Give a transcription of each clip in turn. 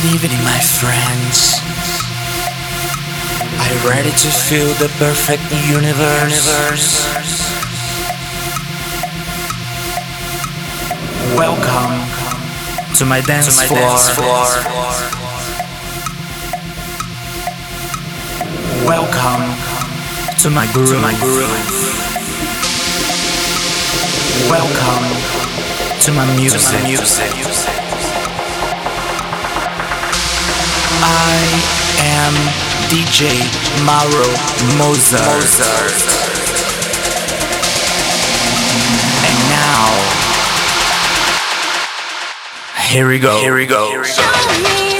Good evening, my friends. You ready to feel the perfect universe? Welcome to my dance, floor. Welcome to my groove. To my groove. Welcome to my music. To my music. I am DJ Mauro Mozart. Mozart. And now, here we go. Here we go. Show me everything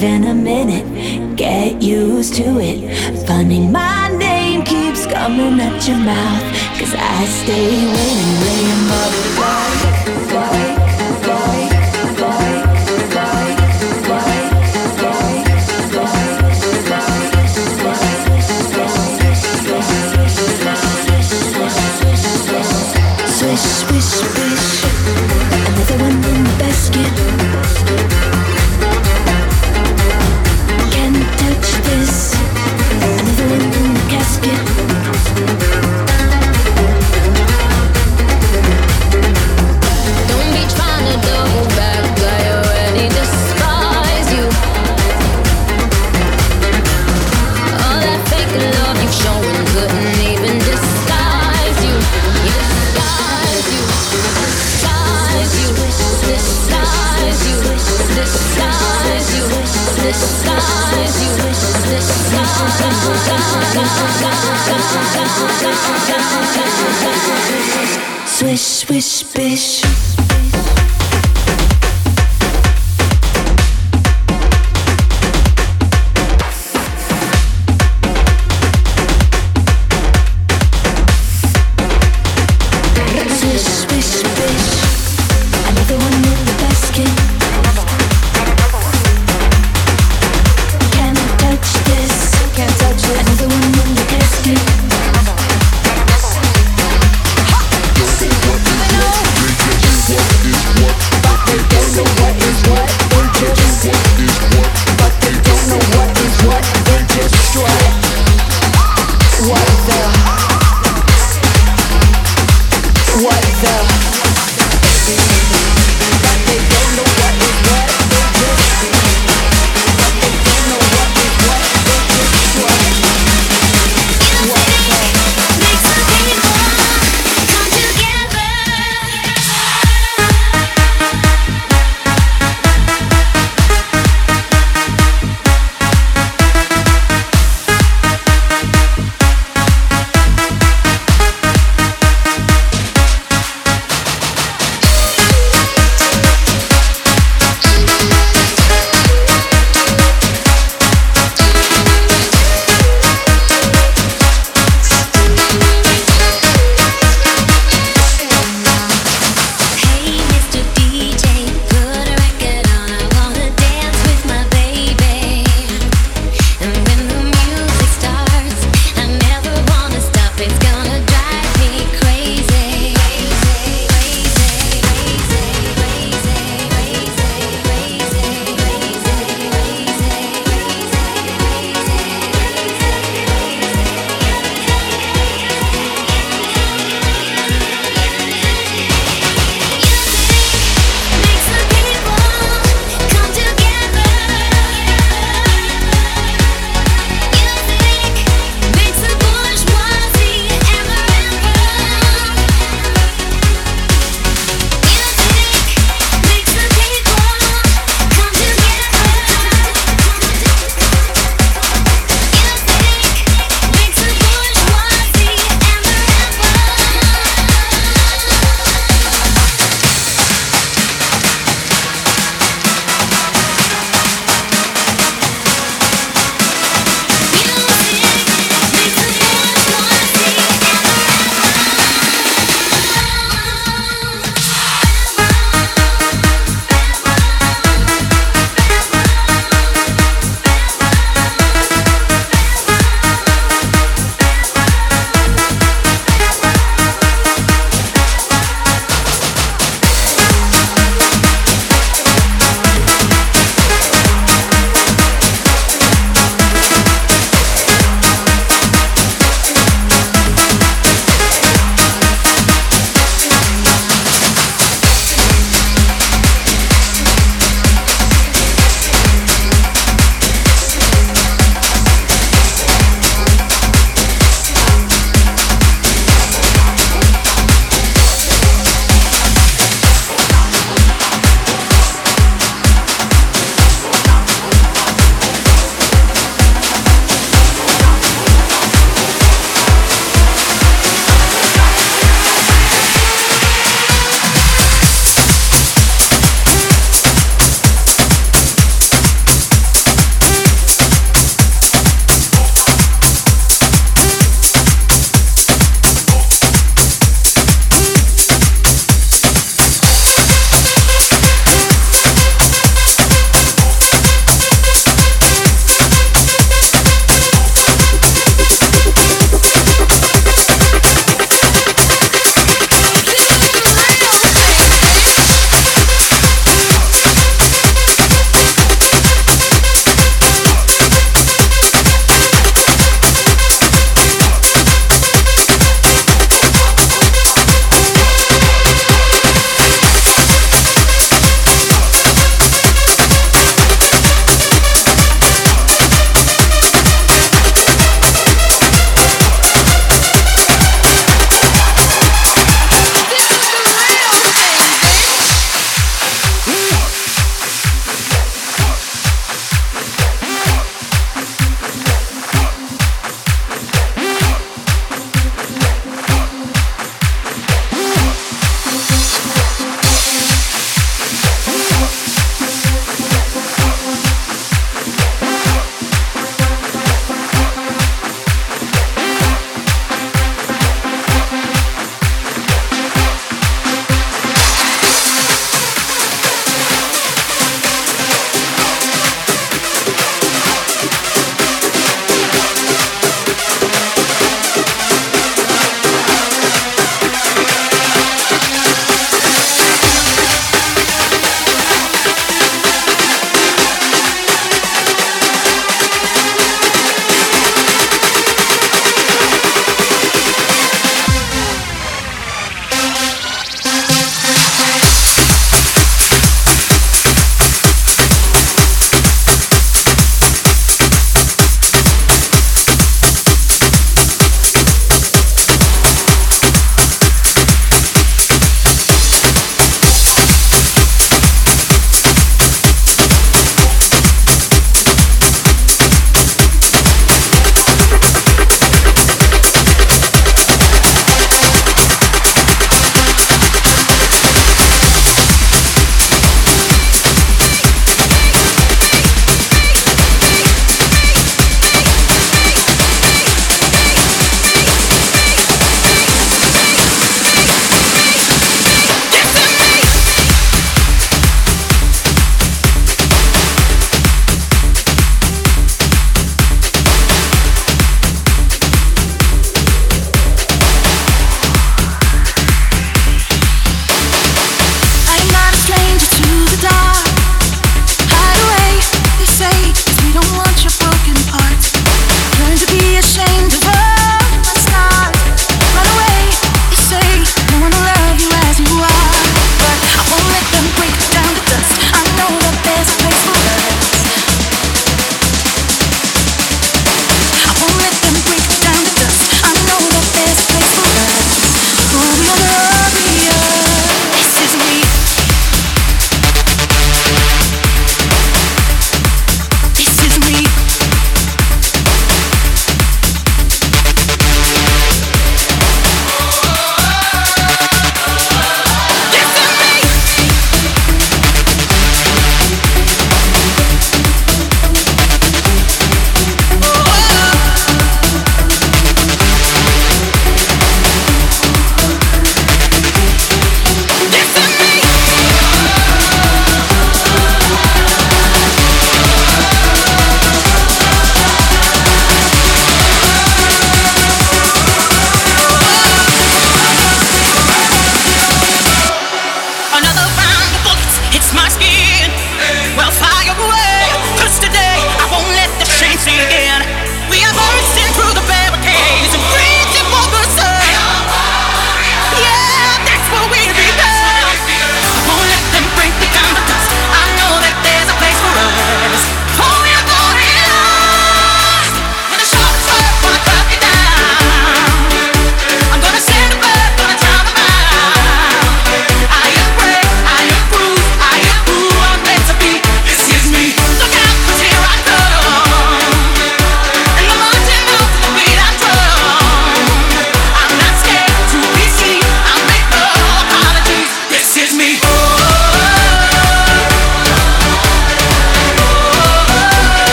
than a minute. Get used to it. Funny, my name keeps coming at your mouth. Cause I stay